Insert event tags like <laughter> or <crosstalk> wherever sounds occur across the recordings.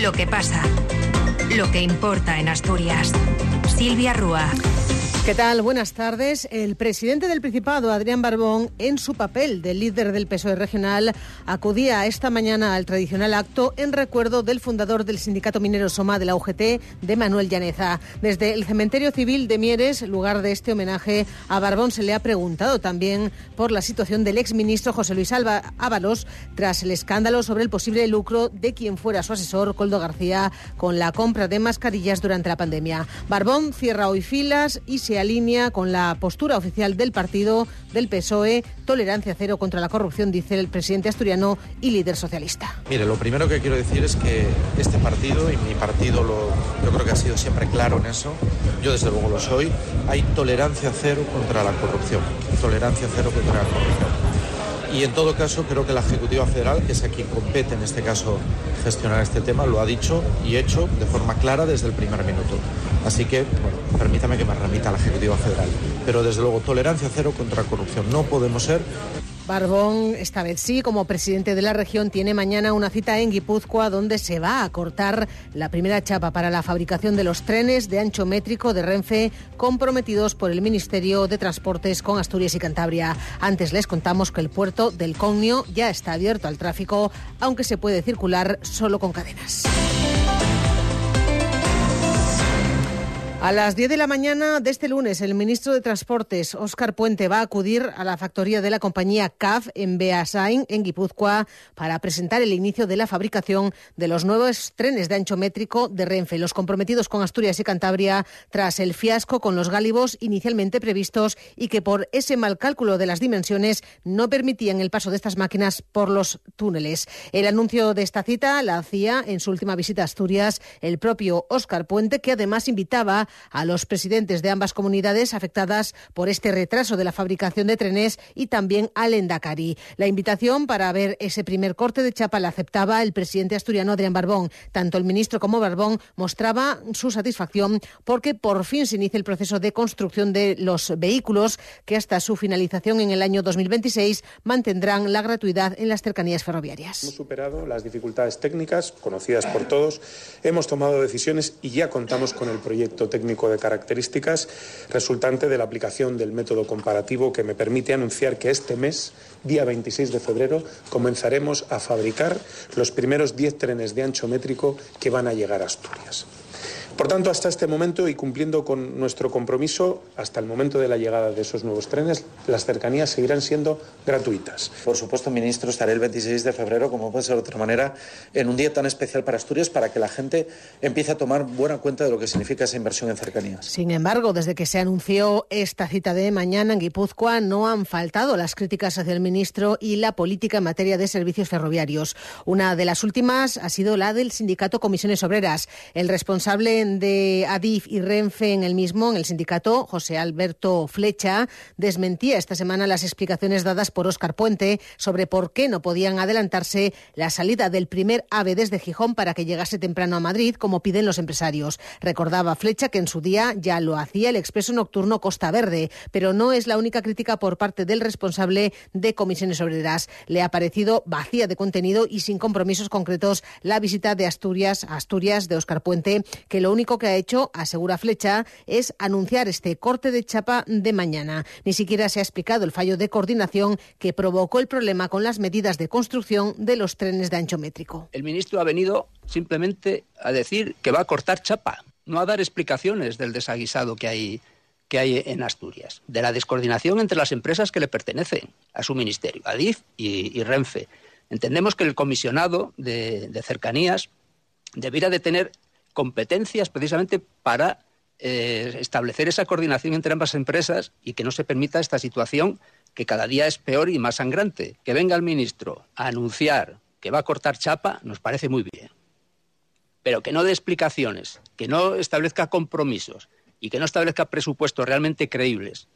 Lo que pasa. Lo que importa en Asturias. Silvia Rúa. ¿Qué tal? Buenas tardes. El presidente del Principado, Adrián Barbón, en su papel de líder del PSOE regional, acudía esta mañana al tradicional acto en recuerdo del fundador del sindicato minero Soma de la UGT, de Manuel Llaneza. Desde el cementerio civil de Mieres, lugar de este homenaje a Barbón, se le ha preguntado también por la situación del exministro José Luis Alba Ábalos tras el escándalo sobre el posible lucro de quien fuera su asesor, Coldo García, con la compra de mascarillas durante la pandemia. Barbón cierra hoy filas y se alinea con la postura oficial del partido del PSOE, tolerancia cero contra la corrupción, dice el presidente asturiano y líder socialista. Mire, lo primero que quiero decir es que este partido, y mi partido lo, yo creo que ha sido siempre claro en eso, yo desde luego lo soy, hay tolerancia cero contra la corrupción, tolerancia cero contra la corrupción. Y en todo caso, creo que la Ejecutiva Federal, que es a quien compete en este caso gestionar este tema, lo ha dicho y hecho de forma clara desde el primer minuto. Así que, permítame que me remita a la Ejecutiva Federal. Pero desde luego, tolerancia cero contra corrupción. No podemos ser Barbón, esta vez sí, como presidente de la región, tiene mañana una cita en Guipúzcoa donde se va a cortar la primera chapa para la fabricación de los trenes de ancho métrico de Renfe comprometidos por el Ministerio de Transportes con Asturias y Cantabria. Antes les contamos que el puerto del Cognio ya está abierto al tráfico, aunque se puede circular solo con cadenas. A las 10 de la mañana de este lunes, el ministro de Transportes, Óscar Puente, va a acudir a la factoría de la compañía CAF en Beasain, en Guipúzcoa, para presentar el inicio de la fabricación de los nuevos trenes de ancho métrico de Renfe, los comprometidos con Asturias y Cantabria tras el fiasco con los gálibos inicialmente previstos y que por ese mal cálculo de las dimensiones no permitían el paso de estas máquinas por los túneles. El anuncio de esta cita la hacía en su última visita a Asturias el propio Óscar Puente, que además invitaba a los presidentes de ambas comunidades afectadas por este retraso de la fabricación de trenes y también al Endacari. La invitación para ver ese primer corte de chapa la aceptaba el presidente asturiano Adrián Barbón. Tanto el ministro como Barbón mostraba su satisfacción porque por fin se inicia el proceso de construcción de los vehículos que hasta su finalización en el año 2026 mantendrán la gratuidad en las cercanías ferroviarias. Hemos superado las dificultades técnicas conocidas por todos, hemos tomado decisiones y ya contamos con el proyecto técnico técnico de características resultante de la aplicación del método comparativo que me permite anunciar que este mes, día 26 de febrero, comenzaremos a fabricar los primeros 10 trenes de ancho métrico que van a llegar a Asturias. Por tanto, hasta este momento y cumpliendo con nuestro compromiso, hasta el momento de la llegada de esos nuevos trenes, las cercanías seguirán siendo gratuitas. Por supuesto, ministro, estaré el 26 de febrero, como puede ser de otra manera, en un día tan especial para Asturias para que la gente empiece a tomar buena cuenta de lo que significa esa inversión en cercanías. Sin embargo, desde que se anunció esta cita de mañana en Guipúzcoa, no han faltado las críticas hacia el ministro y la política en materia de servicios ferroviarios. Una de las últimas ha sido la del sindicato Comisiones Obreras. El responsable de Adif y Renfe en el mismo, en el sindicato, José Alberto Flecha, desmentía esta semana las explicaciones dadas por Óscar Puente sobre por qué no podían adelantarse la salida del primer AVE desde Gijón para que llegase temprano a Madrid, como piden los empresarios. Recordaba Flecha que en su día ya lo hacía el expreso nocturno Costa Verde, pero no es la única crítica por parte del responsable de comisiones obreras. Le ha parecido vacía de contenido y sin compromisos concretos la visita de Asturias a Asturias de Óscar Puente, que lo único que ha hecho, asegura Flecha, es anunciar este corte de chapa de mañana. Ni siquiera se ha explicado el fallo de coordinación que provocó el problema con las medidas de construcción de los trenes de ancho métrico. El ministro ha venido simplemente a decir que va a cortar chapa, no a dar explicaciones del desaguisado que hay que hay en Asturias, de la descoordinación entre las empresas que le pertenecen a su ministerio, ADIF y, y Renfe. Entendemos que el comisionado de, de cercanías debiera de tener competencias precisamente para eh, establecer esa coordinación entre ambas empresas y que no se permita esta situación que cada día es peor y más sangrante. Que venga el ministro a anunciar que va a cortar chapa nos parece muy bien. Pero que no dé explicaciones, que no establezca compromisos y que no establezca presupuestos realmente creíbles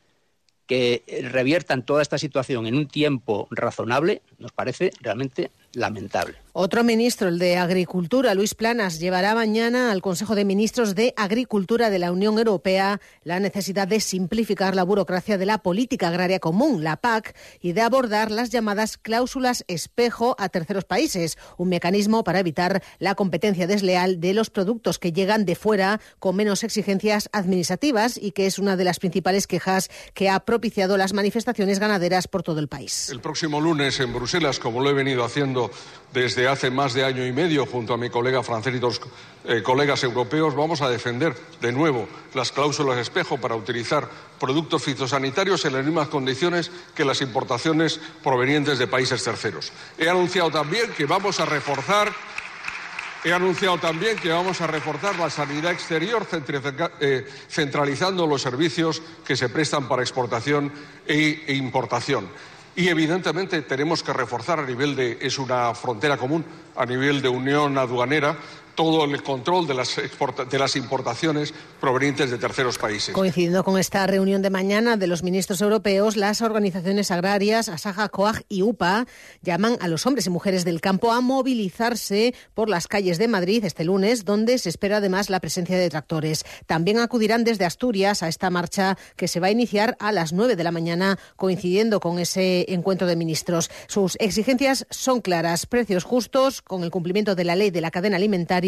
que reviertan toda esta situación en un tiempo razonable, nos parece realmente lamentable. Otro ministro, el de Agricultura, Luis Planas, llevará mañana al Consejo de Ministros de Agricultura de la Unión Europea la necesidad de simplificar la burocracia de la política agraria común, la PAC, y de abordar las llamadas cláusulas espejo a terceros países, un mecanismo para evitar la competencia desleal de los productos que llegan de fuera con menos exigencias administrativas y que es una de las principales quejas que ha propiciado las manifestaciones ganaderas por todo el país. El próximo lunes en Bruselas, como lo he venido haciendo desde hace más de año y medio junto a mi colega francés y dos eh, colegas europeos, vamos a defender de nuevo las cláusulas espejo para utilizar productos fitosanitarios en las mismas condiciones que las importaciones provenientes de países terceros. He anunciado también que vamos a reforzar He anunciado también que vamos a reforzar la sanidad exterior, eh, centralizando los servicios que se prestan para exportación e, e importación. Y evidentemente tenemos que reforzar a nivel de, es una frontera común, a nivel de unión aduanera, todo el control de las, de las importaciones provenientes de terceros países. Coincidiendo con esta reunión de mañana de los ministros europeos, las organizaciones agrarias Asaja, Coag y UPA llaman a los hombres y mujeres del campo a movilizarse por las calles de Madrid este lunes, donde se espera además la presencia de tractores. También acudirán desde Asturias a esta marcha que se va a iniciar a las 9 de la mañana, coincidiendo con ese encuentro de ministros. Sus exigencias son claras, precios justos, con el cumplimiento de la ley de la cadena alimentaria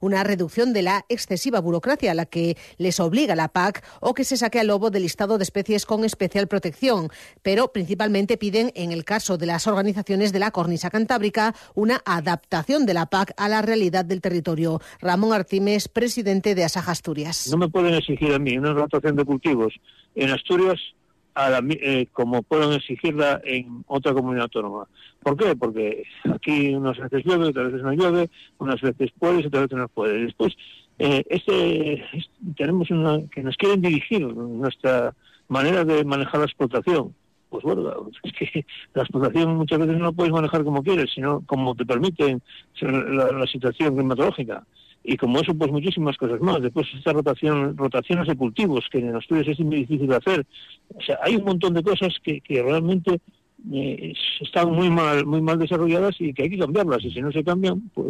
una reducción de la excesiva burocracia a la que les obliga la PAC o que se saque al lobo del listado de especies con especial protección. Pero principalmente piden, en el caso de las organizaciones de la cornisa cantábrica, una adaptación de la PAC a la realidad del territorio. Ramón Artimes, presidente de Asaja Asturias. No me pueden exigir a mí una rotación de cultivos en Asturias eh, como pueden exigirla en otra comunidad autónoma. ¿Por qué? Porque aquí unas veces llueve, otras veces no llueve, unas veces puedes, otras veces no puedes. Después, eh, este, tenemos una que nos quieren dirigir nuestra manera de manejar la explotación. Pues bueno, <laughs> es que la explotación muchas veces no la puedes manejar como quieres, sino como te permite la situación climatológica y como eso pues muchísimas cosas más. Después esta rotación, rotaciones de cultivos que en estudios es muy difícil de hacer. O sea, hay un montón de cosas que, que realmente eh, están muy mal, muy mal desarrolladas y que hay que cambiarlas. Y si no se cambian, pues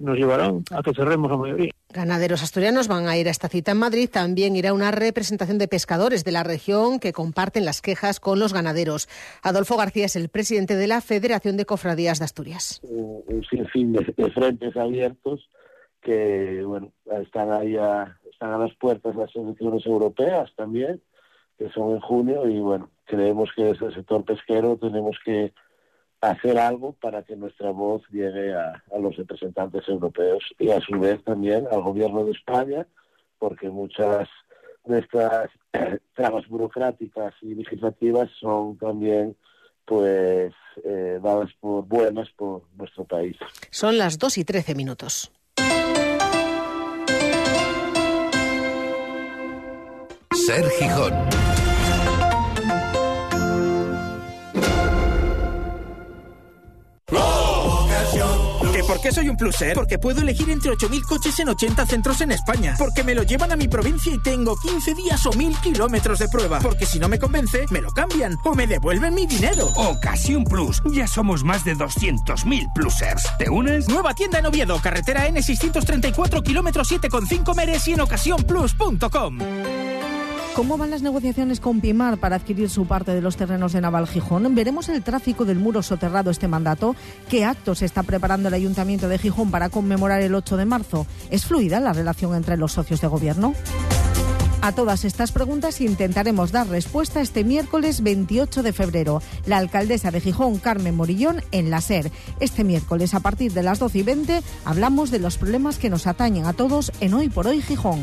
nos llevarán a que cerremos la mayoría. Ganaderos asturianos van a ir a esta cita en Madrid. También irá una representación de pescadores de la región que comparten las quejas con los ganaderos. Adolfo García es el presidente de la Federación de Cofradías de Asturias. Un sinfín de, de frentes abiertos que bueno están ahí a, están a las puertas las elecciones europeas también que son en junio y bueno creemos que desde el sector pesquero tenemos que hacer algo para que nuestra voz llegue a, los representantes europeos y a su vez también al gobierno de España porque muchas de estas <clears throat> trabas burocráticas y legislativas son también pues eh, dadas por buenas por nuestro país. Son las 2 y 13 minutos. Ser Gijón. ¿Que por qué soy un pluser? Porque puedo elegir entre 8.000 coches en 80 centros en España. Porque me lo llevan a mi provincia y tengo 15 días o 1.000 kilómetros de prueba. Porque si no me convence, me lo cambian o me devuelven mi dinero. Ocasión Plus. Ya somos más de 200.000 plusers. ¿Te unes? Nueva tienda en Oviedo, carretera N634, kilómetros 7,5 Meres y en ocasiónplus.com. ¿Cómo van las negociaciones con Pimar para adquirir su parte de los terrenos de Naval Gijón? ¿Veremos el tráfico del muro soterrado este mandato? ¿Qué actos está preparando el Ayuntamiento de Gijón para conmemorar el 8 de marzo? ¿Es fluida la relación entre los socios de gobierno? A todas estas preguntas intentaremos dar respuesta este miércoles 28 de febrero. La alcaldesa de Gijón, Carmen Morillón, en la SER. Este miércoles, a partir de las 12 y 20, hablamos de los problemas que nos atañen a todos en Hoy por Hoy Gijón.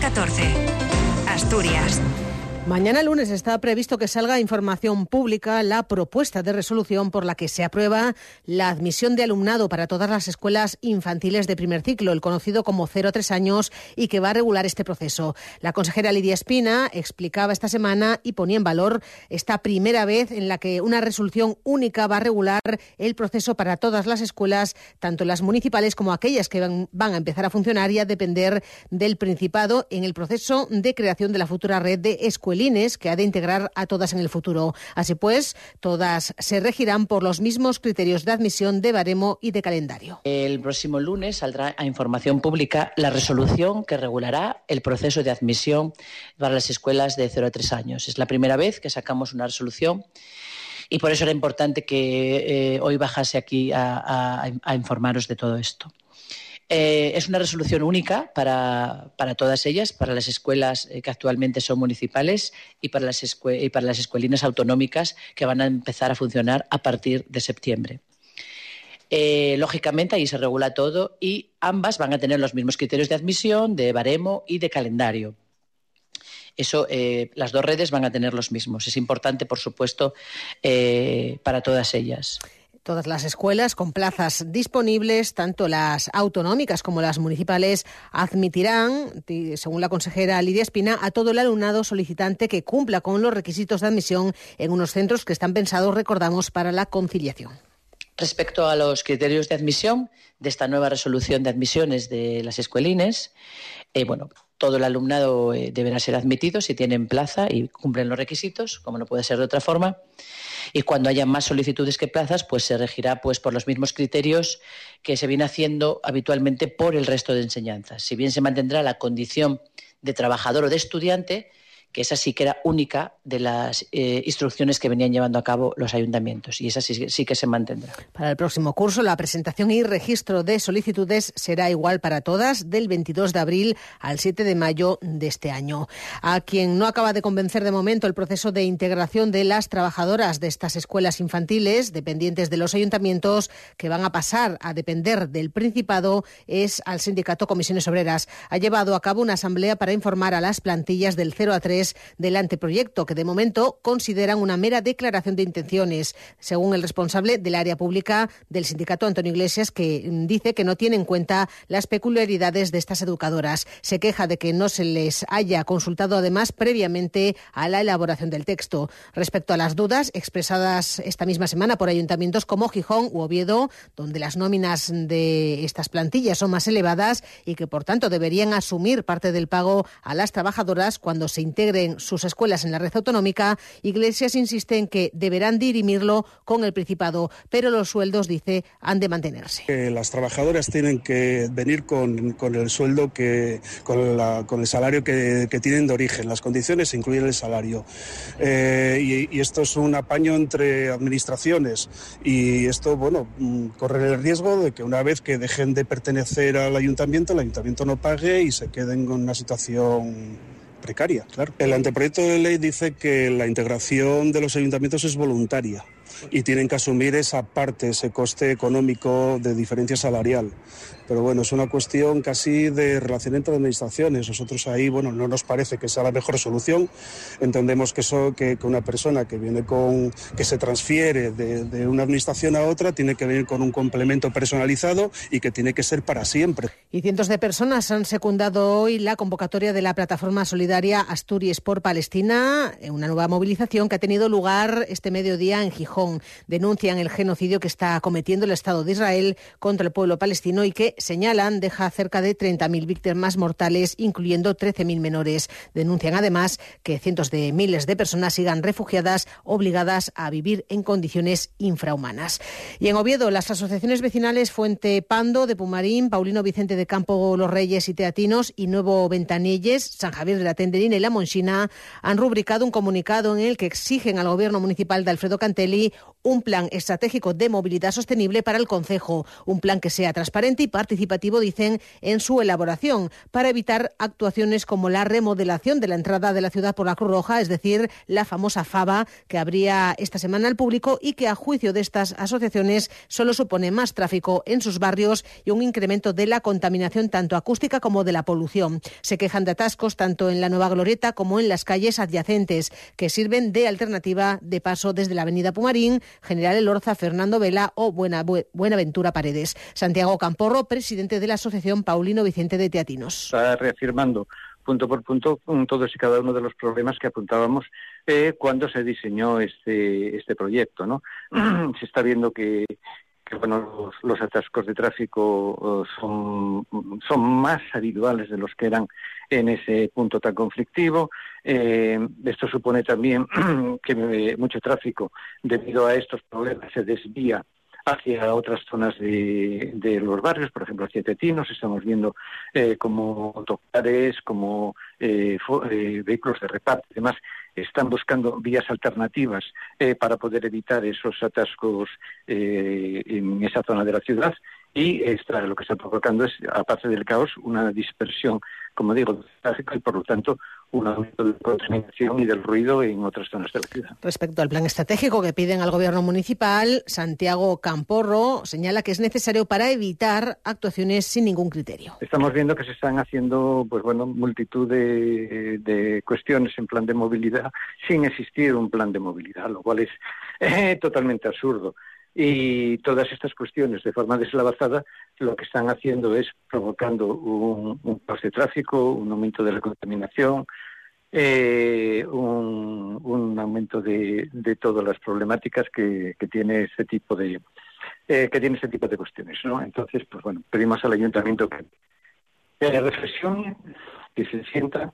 14. Asturias. Mañana lunes está previsto que salga información pública la propuesta de resolución por la que se aprueba la admisión de alumnado para todas las escuelas infantiles de primer ciclo, el conocido como 0 a 3 años, y que va a regular este proceso. La consejera Lidia Espina explicaba esta semana y ponía en valor esta primera vez en la que una resolución única va a regular el proceso para todas las escuelas, tanto las municipales como aquellas que van, van a empezar a funcionar y a depender del Principado en el proceso de creación de la futura red de escuelas escuelines que ha de integrar a todas en el futuro. Así pues, todas se regirán por los mismos criterios de admisión de baremo y de calendario. El próximo lunes saldrá a información pública la resolución que regulará el proceso de admisión para las escuelas de 0 a 3 años. Es la primera vez que sacamos una resolución y por eso era importante que eh, hoy bajase aquí a, informaros de todo esto. Eh, es una resolución única para, todas ellas, para las escuelas eh, que actualmente son municipales y para, las y para las escuelinas autonómicas que van a empezar a funcionar a partir de septiembre. lógicamente, ahí se regula todo y ambas van a tener los mismos criterios de admisión, de baremo y de calendario eso eh, las dos redes van a tener los mismos. Es importante, por supuesto, eh, para todas ellas. Todas las escuelas con plazas disponibles, tanto las autonómicas como las municipales, admitirán, según la consejera Lidia Espina, a todo el alumnado solicitante que cumpla con los requisitos de admisión en unos centros que están pensados, recordamos, para la conciliación. Respecto a los criterios de admisión de esta nueva resolución de admisiones de las escuelines, eh, bueno, todo el alumnado eh, deberá ser admitido si tienen plaza y cumplen los requisitos, como no puede ser de otra forma. Y cuando haya más solicitudes que plazas, pues se regirá pues, por los mismos criterios que se viene haciendo habitualmente por el resto de enseñanzas. Si bien se mantendrá la condición de trabajador o de estudiante, que esa sí que era única de las eh, instrucciones que venían llevando a cabo los ayuntamientos y esa sí, sí, que se mantendrá. Para el próximo curso, la presentación y registro de solicitudes será igual para todas del 22 de abril al 7 de mayo de este año. A quien no acaba de convencer de momento el proceso de integración de las trabajadoras de estas escuelas infantiles dependientes de los ayuntamientos que van a pasar a depender del Principado es al sindicato Comisiones Obreras. Ha llevado a cabo una asamblea para informar a las plantillas del 0 a 3 del anteproyecto, que de momento consideran una mera declaración de intenciones, según el responsable del área pública del sindicato Antonio Iglesias, que dice que no tiene en cuenta las peculiaridades de estas educadoras. Se queja de que no se les haya consultado además previamente a la elaboración del texto. Respecto a las dudas expresadas esta misma semana por ayuntamientos como Gijón u Oviedo, donde las nóminas de estas plantillas son más elevadas y que por tanto deberían asumir parte del pago a las trabajadoras cuando se integren en sus escuelas en la red autonómica, Iglesias insiste en que deberán dirimirlo con el Principado, pero los sueldos, dice, han de mantenerse. las trabajadoras tienen que venir con, el sueldo, que, con, el salario que, tienen de origen. Las condiciones incluyen el salario. Eh, y, esto es un apaño entre administraciones. Y esto, bueno, mm, corre el riesgo de que una vez que dejen de pertenecer al ayuntamiento, el ayuntamiento no pague y se queden con una situación precaria, claro. El anteproyecto de ley dice que la integración de los ayuntamientos es voluntaria y tienen que asumir esa parte, ese coste económico de diferencia salarial. Pero bueno, es una cuestión casi de relación entre administraciones. Nosotros ahí, bueno, no nos parece que sea la mejor solución. Entendemos que, eso, que, una persona que viene con, que se transfiere de, de, una administración a otra tiene que venir con un complemento personalizado y que tiene que ser para siempre. Y cientos de personas han secundado hoy la convocatoria de la plataforma solidaria Asturias por Palestina, una nueva movilización que ha tenido lugar este mediodía en Gijón. Denuncian el genocidio que está cometiendo el Estado de Israel contra el pueblo palestino y que señalan, deja cerca de 30.000 víctimas mortales, incluyendo 13.000 menores. Denuncian además que cientos de miles de personas sigan refugiadas, obligadas a vivir en condiciones infrahumanas. Y en Oviedo, las asociaciones vecinales Fuente Pando de Pumarín, Paulino Vicente de Campo Los Reyes y Teatinos y Nuevo Ventanilles, San Javier de la Tenderina y La Monchina han rubricado un comunicado en el que exigen al gobierno municipal de Alfredo Cantelli un plan estratégico de movilidad sostenible para el concejo, un plan que sea transparente y participativo, dicen, en su elaboración, para evitar actuaciones como la remodelación de la entrada de la ciudad por la Cruz Roja, es decir, la famosa FABA que abría esta semana al público y que a juicio de estas asociaciones solo supone más tráfico en sus barrios y un incremento de la contaminación tanto acústica como de la polución. Se quejan de atascos tanto en la Nueva Glorieta como en las calles adyacentes, que sirven de alternativa de paso desde la Avenida Pumarín, General Elorza, Fernando Vela o Buenaventura Paredes. Santiago Camporro, presidente de la Asociación Paulino Vicente de Teatinos. Está reafirmando punto por punto todos y cada uno de los problemas que apuntábamos eh, cuando se diseñó este, este proyecto. ¿no? <clears throat> se está viendo que, bueno, los, atascos de tráfico eh, son, son más habituales de los que eran en ese punto tan conflictivo. Eh, esto supone también <clears throat> que mucho tráfico, debido a estos problemas, se desvía hacia otras zonas de, de, los barrios, por ejemplo, hacia Tetinos, estamos viendo eh, como autocares, como eh, eh, vehículos de reparto y demás, están buscando vías alternativas eh, para poder evitar esos atascos eh, en esa zona de la ciudad. Y lo que está provocando es, aparte del caos, una dispersión, como digo, del tráfico y por lo tanto un aumento de contaminación y del ruido en otras zonas de la ciudad. Respecto al plan estratégico que piden al gobierno municipal, Santiago Camporro señala que es necesario para evitar actuaciones sin ningún criterio. Estamos viendo que se están haciendo, pues bueno, multitud de, de cuestiones en plan de movilidad sin existir un plan de movilidad, lo cual es eh, totalmente absurdo. Y todas estas cuestiones de forma deslavazada lo que están haciendo es provocando un, un de tráfico, un aumento de la contaminación, eh, un, aumento de, todas las problemáticas que, tiene este tipo de eh, que tiene este tipo de cuestiones, ¿no? Entonces, pues bueno, pedimos al ayuntamiento que reflexione, que se sienta,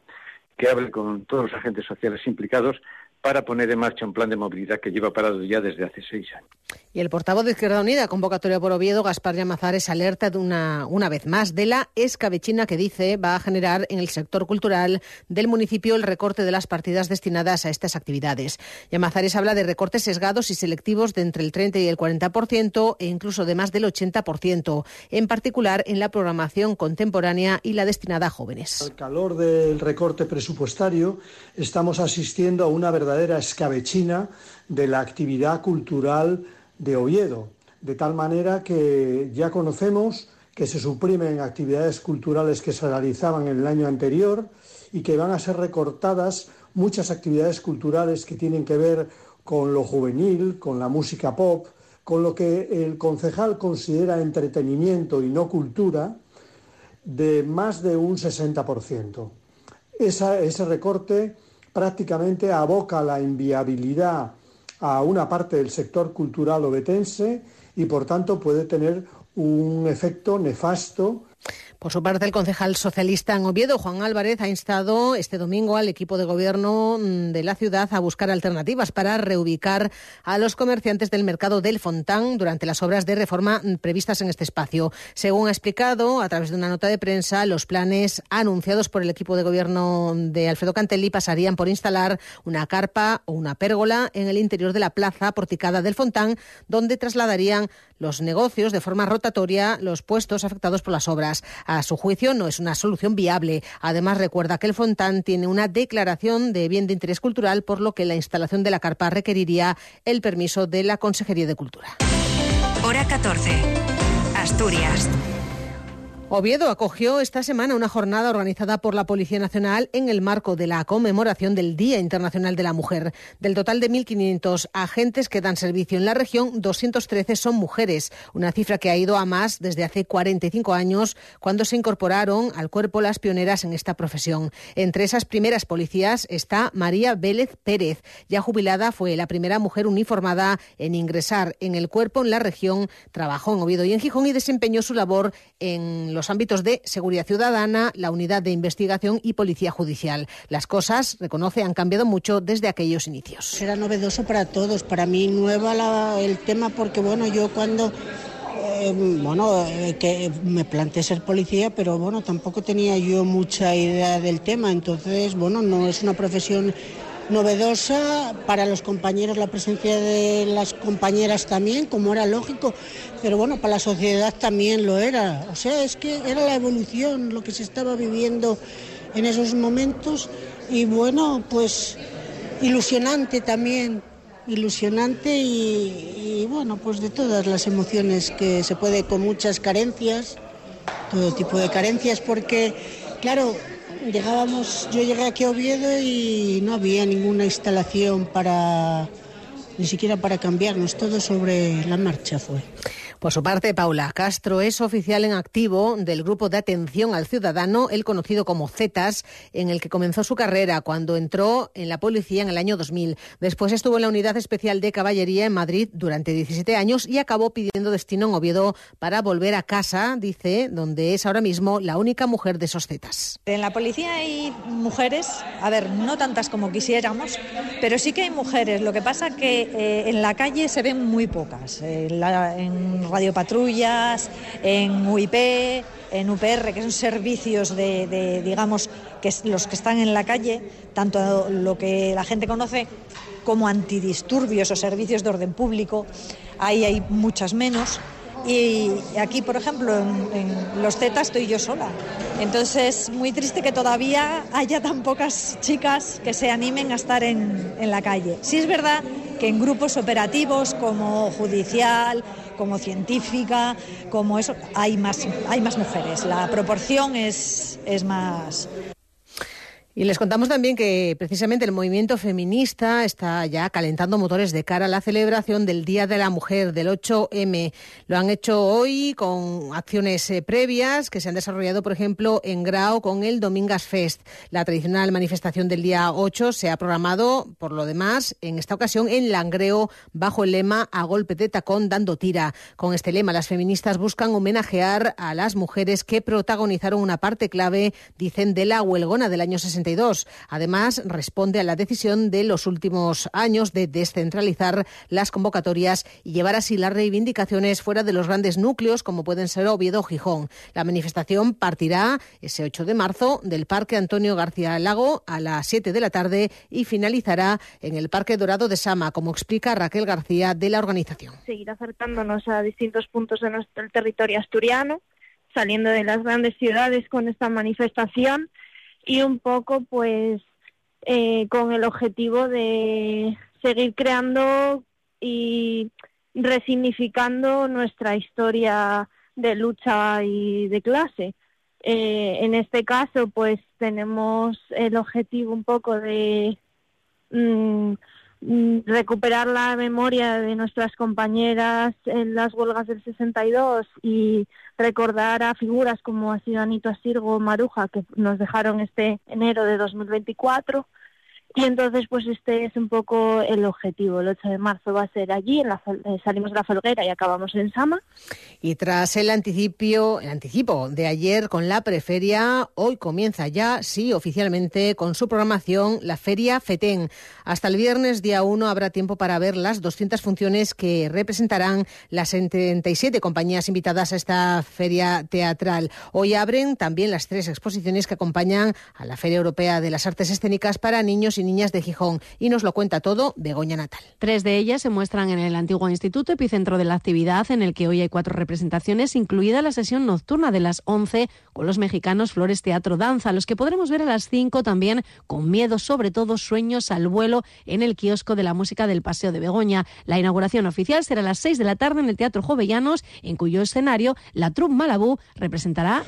que hable con todos los agentes sociales implicados para poner en marcha un plan de movilidad que lleva parado ya desde hace seis años. Y el portavoz de Izquierda Unida, convocatoria por Oviedo, Gaspar Llamazares, alerta de una, una vez más de la escabechina que dice va a generar en el sector cultural del municipio el recorte de las partidas destinadas a estas actividades. Llamazares habla de recortes sesgados y selectivos de entre el 30 y el 40% e incluso de más del 80%, en particular en la programación contemporánea y la destinada a jóvenes. Al calor del recorte presupuestario estamos asistiendo a una verdadera verdadera escabechina de la actividad cultural de Oviedo, de tal manera que ya conocemos que se suprimen actividades culturales que se realizaban en el año anterior y que van a ser recortadas muchas actividades culturales que tienen que ver con lo juvenil, con la música pop, con lo que el concejal considera entretenimiento y no cultura, de más de un 60%. Esa, ese recorte prácticamente aboca la inviabilidad a una parte del sector cultural obetense y por tanto puede tener un efecto nefasto por su parte, el concejal socialista en Oviedo, Juan Álvarez, ha instado este domingo al equipo de gobierno mm, de la ciudad a buscar alternativas para reubicar a los comerciantes del mercado del Fontán durante las obras de reforma mm, previstas en este espacio. Según ha explicado a través de una nota de prensa, los planes anunciados por el equipo de gobierno de Alfredo Cantelli pasarían por instalar una carpa o una pérgola en el interior de la plaza porticada del Fontán, donde trasladarían los negocios de forma rotatoria los puestos afectados por las obras. A su juicio, no es una solución viable. Además, recuerda que el Fontán tiene una declaración de bien de interés cultural, por lo que la instalación de la carpa requeriría el permiso de la Consejería de Cultura. Hora 14. Asturias. Oviedo acogió esta semana una jornada organizada por la Policía Nacional en el marco de la conmemoración del Día Internacional de la Mujer. Del total de 1.500 agentes que dan servicio en la región, 213 son mujeres, una cifra que ha ido a más desde hace 45 años, cuando se incorporaron al cuerpo las pioneras en esta profesión. Entre esas primeras policías está María Vélez Pérez. Ya jubilada, fue la primera mujer uniformada en ingresar en el cuerpo en la región, trabajó en Oviedo y en Gijón y desempeñó su labor en los ámbitos de seguridad ciudadana, la unidad de investigación y policía judicial. Las cosas, reconoce, han cambiado mucho desde aquellos inicios. Era novedoso para todos, para mí nueva la, el tema porque bueno, yo cuando eh, bueno, eh, que me planteé ser policía, pero bueno, tampoco tenía yo mucha idea del tema, entonces, bueno, no es una profesión novedosa para los compañeros, la presencia de las compañeras también, como era lógico, pero bueno, para la sociedad también lo era. O sea, es que era la evolución, lo que se estaba viviendo en esos momentos y bueno, pues ilusionante también, ilusionante y, y bueno, pues de todas las emociones que se puede con muchas carencias, todo tipo de carencias, porque claro, llegábamos, yo llegué aquí a Oviedo y no había ninguna instalación para, ni siquiera para cambiarnos, todo sobre la marcha fue. Por su parte, Paula Castro es oficial en activo del grupo de atención al ciudadano, el conocido como CETAS, en el que comenzó su carrera cuando entró en la policía en el año 2000. Después estuvo en la Unidad Especial de Caballería en Madrid durante 17 años y acabó pidiendo destino en Oviedo para volver a casa, dice, donde es ahora mismo la única mujer de esos CETAS. En la policía hay mujeres, a ver, no tantas como quisiéramos, pero sí que hay mujeres. Lo que pasa que eh, en la calle se ven muy pocas. en radiopatrullas, en UIP, en UPR, que son servicios de, digamos, que los que están en la calle, tanto lo que la gente conoce como antidisturbios o servicios de orden público, ahí hay muchas menos. Y aquí, por ejemplo, en, los Z estoy yo sola. Entonces, muy triste que todavía haya tan pocas chicas que se animen a estar en, en la calle. Sí es verdad que en grupos operativos como judicial, como científica, como eso, hay más, hay más mujeres. La proporción es, es más, y les contamos también que precisamente el movimiento feminista está ya calentando motores de cara a la celebración del Día de la Mujer, del 8M. Lo han hecho hoy con acciones eh, previas que se han desarrollado, por ejemplo, en Grau con el Domingas Fest. La tradicional manifestación del día 8 se ha programado, por lo demás, en esta ocasión en Langreo, bajo el lema A golpe de tacón dando tira. Con este lema, las feministas buscan homenajear a las mujeres que protagonizaron una parte clave, dicen, de la huelgona del año 60 Además, responde a la decisión de los últimos años de descentralizar las convocatorias y llevar así las reivindicaciones fuera de los grandes núcleos como pueden ser Oviedo o Gijón. La manifestación partirá ese 8 de marzo del Parque Antonio García Lago a las 7 de la tarde y finalizará en el Parque Dorado de Sama, como explica Raquel García de la organización. Seguir acercándonos a distintos puntos de nuestro territorio asturiano, saliendo de las grandes ciudades con esta manifestación y un poco pues eh, con el objetivo de seguir creando y resignificando nuestra historia de lucha y de clase. Eh, en este caso, pues tenemos el objetivo un poco de mm, recuperar la memoria de nuestras compañeras en las huelgas del 62 y recordar a figuras como ha sido Anito Asirgo Maruja, que nos dejaron este enero de 2024 y entonces, pues este es un poco el objetivo. El 8 de marzo va a ser allí, en la, eh, salimos de la Felguera y acabamos en Sama. Y tras el anticipo, el anticipo de ayer con la preferia, hoy comienza ya, sí, oficialmente, con su programación la Feria FETEN. Hasta el viernes, día 1, habrá tiempo para ver las 200 funciones que representarán las 77 compañías invitadas a esta feria teatral. Hoy abren también las tres exposiciones que acompañan a la Feria Europea de las Artes Escénicas para niños y niñas de Gijón. Y nos lo cuenta todo Begoña Natal. Tres de ellas se muestran en el antiguo instituto epicentro de la actividad, en el que hoy hay cuatro representaciones, incluida la sesión nocturna de las 11 con los mexicanos Flores Teatro Danza, los que podremos ver a las 5 también con miedo, sobre todo sueños al vuelo en el kiosco de la música del Paseo de Begoña. La inauguración oficial será a las 6 de la tarde en el Teatro Jovellanos, en cuyo escenario la troupe Malabú representará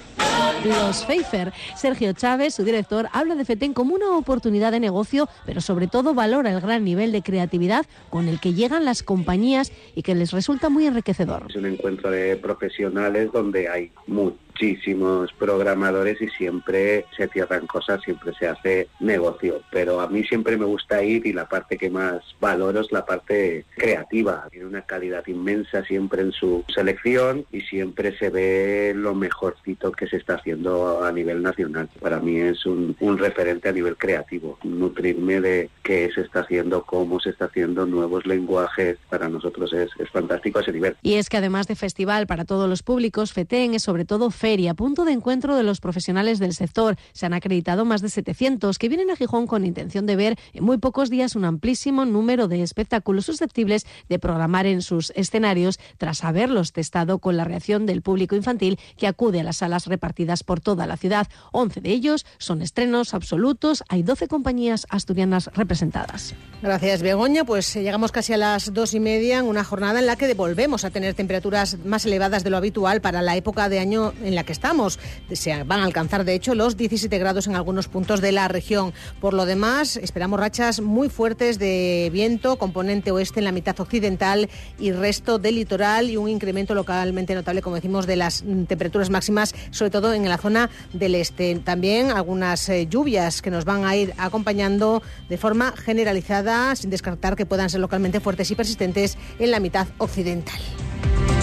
los Pfeiffer. Sergio Chávez, su director, habla de FETEN como una oportunidad de negocio, pero sobre todo valora el gran nivel de creatividad con el que llegan las compañías y que les resulta muy enriquecedor. Es un encuentro de profesionales donde hay mucho muchísimos programadores y siempre se cierran cosas, siempre se hace negocio. Pero a mí siempre me gusta ir y la parte que más valoro es la parte creativa. Tiene una calidad inmensa siempre en su selección y siempre se ve lo mejorcito que se está haciendo a nivel nacional. Para mí es un, un referente a nivel creativo. Nutrirme de qué se está haciendo, cómo se está haciendo, nuevos lenguajes. Para nosotros es, es fantástico ese nivel. Y es que además de festival para todos los públicos, FETEN es sobre todo feria, punto de encuentro de los profesionales del sector. Se han acreditado más de 700 que vienen a Gijón con intención de ver en muy pocos días un amplísimo número de espectáculos susceptibles de programar en sus escenarios tras haberlos testado con la reacción del público infantil que acude a las salas repartidas por toda la ciudad. 11 de ellos son estrenos absolutos. Hay 12 compañías asturianas representadas. Gracias, Begoña. Pues eh, llegamos casi a las dos y media en una jornada en la que volvemos a tener temperaturas más elevadas de lo habitual para la época de año en la que estamos. Se van a alcanzar, de hecho, los 17 grados en algunos puntos de la región. Por lo demás, esperamos rachas muy fuertes de viento, componente oeste en la mitad occidental y resto del litoral y un incremento localmente notable, como decimos, de las temperaturas máximas, sobre todo en la zona del este. También algunas eh, lluvias que nos van a ir acompañando de forma generalizada, sin descartar que puedan ser localmente fuertes y persistentes en la mitad occidental.